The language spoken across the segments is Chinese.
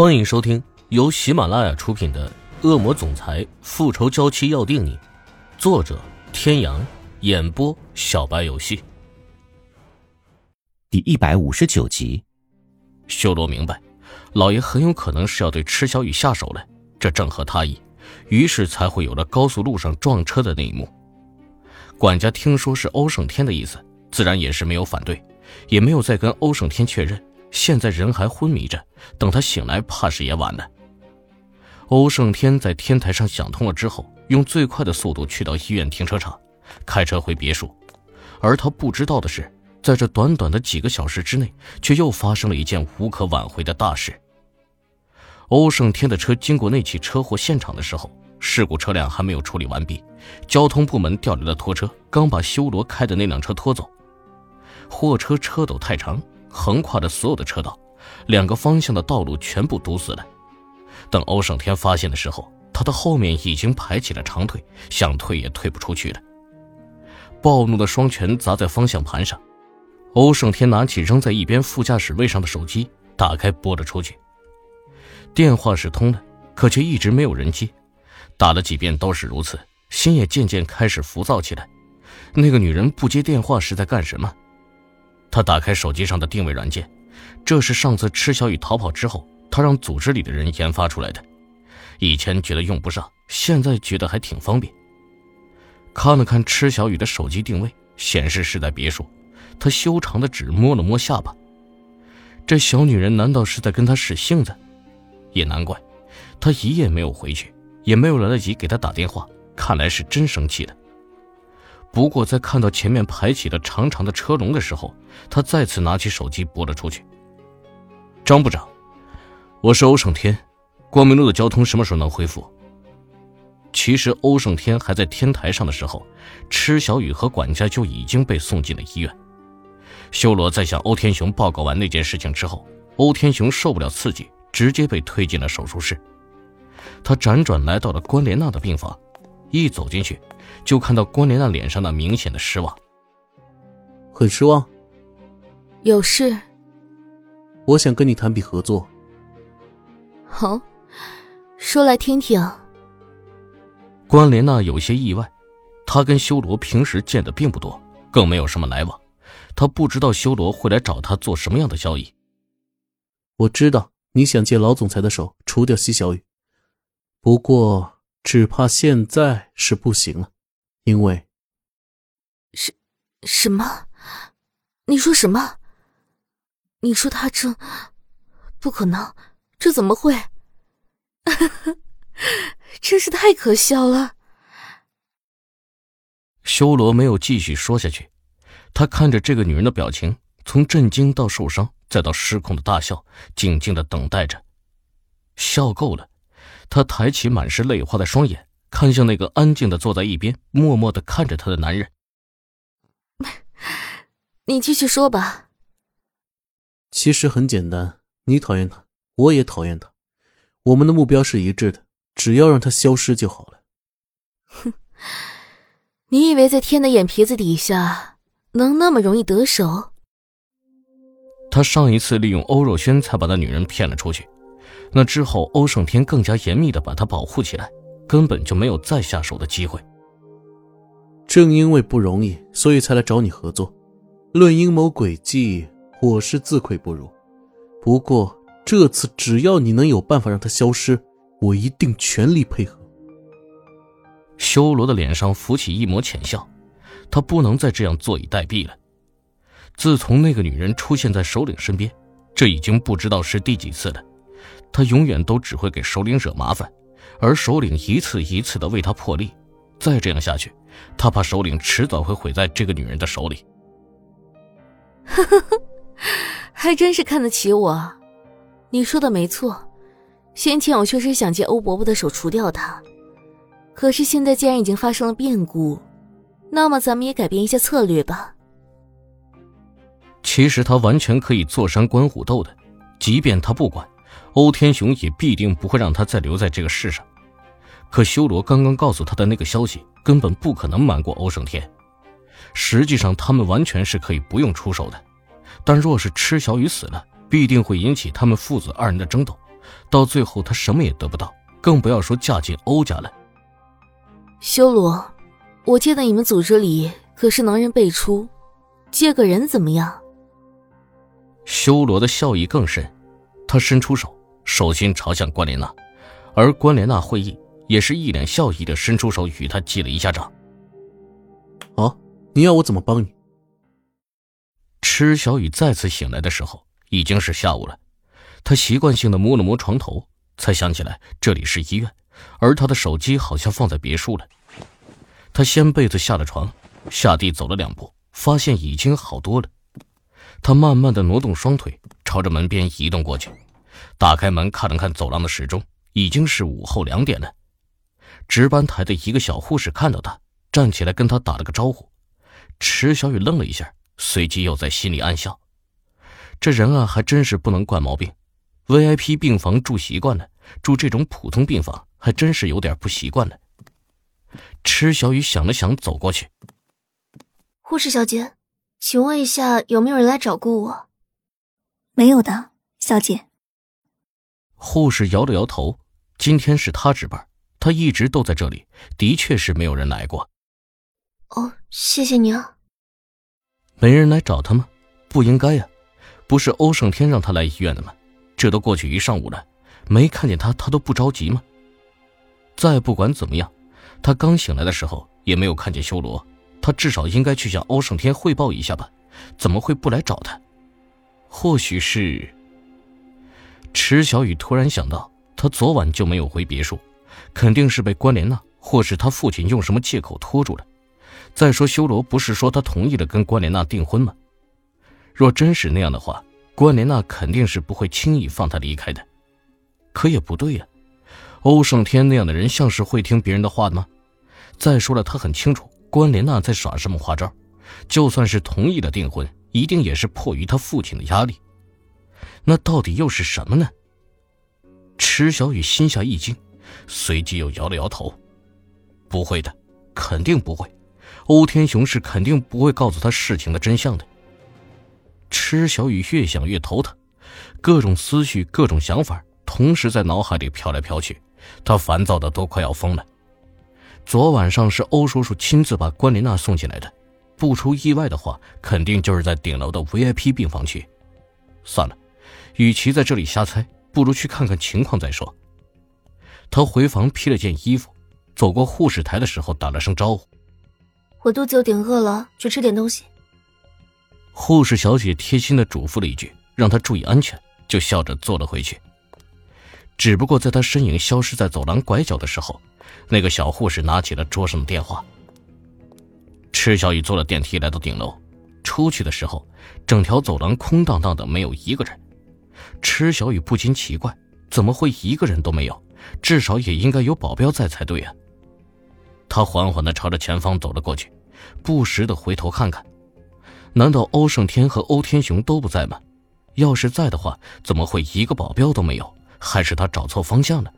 欢迎收听由喜马拉雅出品的《恶魔总裁复仇娇妻要定你》，作者：天阳，演播：小白游戏。第一百五十九集，修罗明白，老爷很有可能是要对池小雨下手了，这正合他意，于是才会有了高速路上撞车的那一幕。管家听说是欧胜天的意思，自然也是没有反对，也没有再跟欧胜天确认。现在人还昏迷着，等他醒来，怕是也晚了。欧胜天在天台上想通了之后，用最快的速度去到医院停车场，开车回别墅。而他不知道的是，在这短短的几个小时之内，却又发生了一件无可挽回的大事。欧胜天的车经过那起车祸现场的时候，事故车辆还没有处理完毕，交通部门调来的拖车刚把修罗开的那辆车拖走，货车车斗太长。横跨着所有的车道，两个方向的道路全部堵死了。等欧胜天发现的时候，他的后面已经排起了长队，想退也退不出去了。暴怒的双拳砸在方向盘上，欧胜天拿起扔在一边副驾驶位上的手机，打开拨了出去。电话是通的，可却一直没有人接，打了几遍都是如此，心也渐渐开始浮躁起来。那个女人不接电话是在干什么？他打开手机上的定位软件，这是上次池小雨逃跑之后，他让组织里的人研发出来的。以前觉得用不上，现在觉得还挺方便。看了看池小雨的手机定位，显示是在别墅。他修长的指摸了摸下巴，这小女人难道是在跟他使性子？也难怪，他一夜没有回去，也没有来得及给他打电话，看来是真生气了。不过，在看到前面排起了长长的车龙的时候，他再次拿起手机拨了出去。张部长，我是欧胜天，光明路的交通什么时候能恢复？其实，欧胜天还在天台上的时候，池小雨和管家就已经被送进了医院。修罗在向欧天雄报告完那件事情之后，欧天雄受不了刺激，直接被推进了手术室。他辗转来到了关莲娜的病房，一走进去。就看到关莲娜脸上那明显的失望，很失望。有事，我想跟你谈笔合作。哦，说来听听。关莲娜有些意外，她跟修罗平时见的并不多，更没有什么来往，她不知道修罗会来找她做什么样的交易。我知道你想借老总裁的手除掉西小雨，不过只怕现在是不行了。因为，什什么？你说什么？你说他这不可能，这怎么会？真是太可笑了。修罗没有继续说下去，他看着这个女人的表情，从震惊到受伤，再到失控的大笑，静静的等待着。笑够了，他抬起满是泪花的双眼。看向那个安静的坐在一边、默默的看着他的男人，你继续说吧。其实很简单，你讨厌他，我也讨厌他，我们的目标是一致的，只要让他消失就好了。哼，你以为在天的眼皮子底下能那么容易得手？他上一次利用欧若轩才把那女人骗了出去，那之后欧胜天更加严密的把他保护起来。根本就没有再下手的机会。正因为不容易，所以才来找你合作。论阴谋诡计，我是自愧不如。不过这次，只要你能有办法让他消失，我一定全力配合。修罗的脸上浮起一抹浅笑，他不能再这样坐以待毙了。自从那个女人出现在首领身边，这已经不知道是第几次了。他永远都只会给首领惹麻烦。而首领一次一次的为他破例，再这样下去，他怕首领迟早会毁在这个女人的手里。呵呵呵，还真是看得起我。你说的没错，先前我确实想借欧伯伯的手除掉他，可是现在既然已经发生了变故，那么咱们也改变一下策略吧。其实他完全可以坐山观虎斗的，即便他不管，欧天雄也必定不会让他再留在这个世上。可修罗刚刚告诉他的那个消息，根本不可能瞒过欧胜天。实际上，他们完全是可以不用出手的。但若是池小雨死了，必定会引起他们父子二人的争斗，到最后他什么也得不到，更不要说嫁进欧家了。修罗，我记得你们组织里可是能人辈出，借个人怎么样？修罗的笑意更深，他伸出手，手心朝向关莲娜，而关莲娜会意，也是一脸笑意的伸出手与他击了一下掌。啊，你要我怎么帮你？池小雨再次醒来的时候，已经是下午了。他习惯性的摸了摸床头，才想起来这里是医院，而他的手机好像放在别墅了。他掀被子下了床，下地走了两步，发现已经好多了。他慢慢的挪动双腿，朝着门边移动过去，打开门看了看走廊的时钟，已经是午后两点了。值班台的一个小护士看到他，站起来跟他打了个招呼。池小雨愣了一下。随即又在心里暗笑：“这人啊，还真是不能惯毛病。VIP 病房住习惯了，住这种普通病房还真是有点不习惯了。”池小雨想了想，走过去：“护士小姐，请问一下，有没有人来找过我？”“没有的，小姐。”护士摇了摇头：“今天是他值班，他一直都在这里，的确是没有人来过。”“哦，谢谢你啊。”没人来找他吗？不应该呀，不是欧胜天让他来医院的吗？这都过去一上午了，没看见他，他都不着急吗？再不管怎么样，他刚醒来的时候也没有看见修罗，他至少应该去向欧胜天汇报一下吧？怎么会不来找他？或许是……池小雨突然想到，他昨晚就没有回别墅，肯定是被关莲娜或是他父亲用什么借口拖住了。再说，修罗不是说他同意了跟关莲娜订婚吗？若真是那样的话，关莲娜肯定是不会轻易放他离开的。可也不对呀，欧胜天那样的人像是会听别人的话的吗？再说了，他很清楚关莲娜在耍什么花招，就算是同意了订婚，一定也是迫于他父亲的压力。那到底又是什么呢？池小雨心下一惊，随即又摇了摇头：“不会的，肯定不会。”欧天雄是肯定不会告诉他事情的真相的。池小雨越想越头疼，各种思绪、各种想法同时在脑海里飘来飘去，他烦躁的都快要疯了。昨晚上是欧叔叔亲自把关莲娜送进来的，不出意外的话，肯定就是在顶楼的 VIP 病房区。算了，与其在这里瞎猜，不如去看看情况再说。他回房披了件衣服，走过护士台的时候打了声招呼。我肚子有点饿了，去吃点东西。护士小姐贴心的嘱咐了一句，让他注意安全，就笑着坐了回去。只不过在他身影消失在走廊拐角的时候，那个小护士拿起了桌上的电话。池小雨坐了电梯来到顶楼，出去的时候，整条走廊空荡荡的，没有一个人。池小雨不禁奇怪，怎么会一个人都没有？至少也应该有保镖在才对啊。他缓缓的朝着前方走了过去，不时的回头看看，难道欧胜天和欧天雄都不在吗？要是在的话，怎么会一个保镖都没有？还是他找错方向了？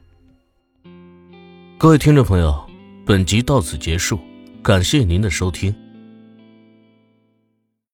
各位听众朋友，本集到此结束，感谢您的收听。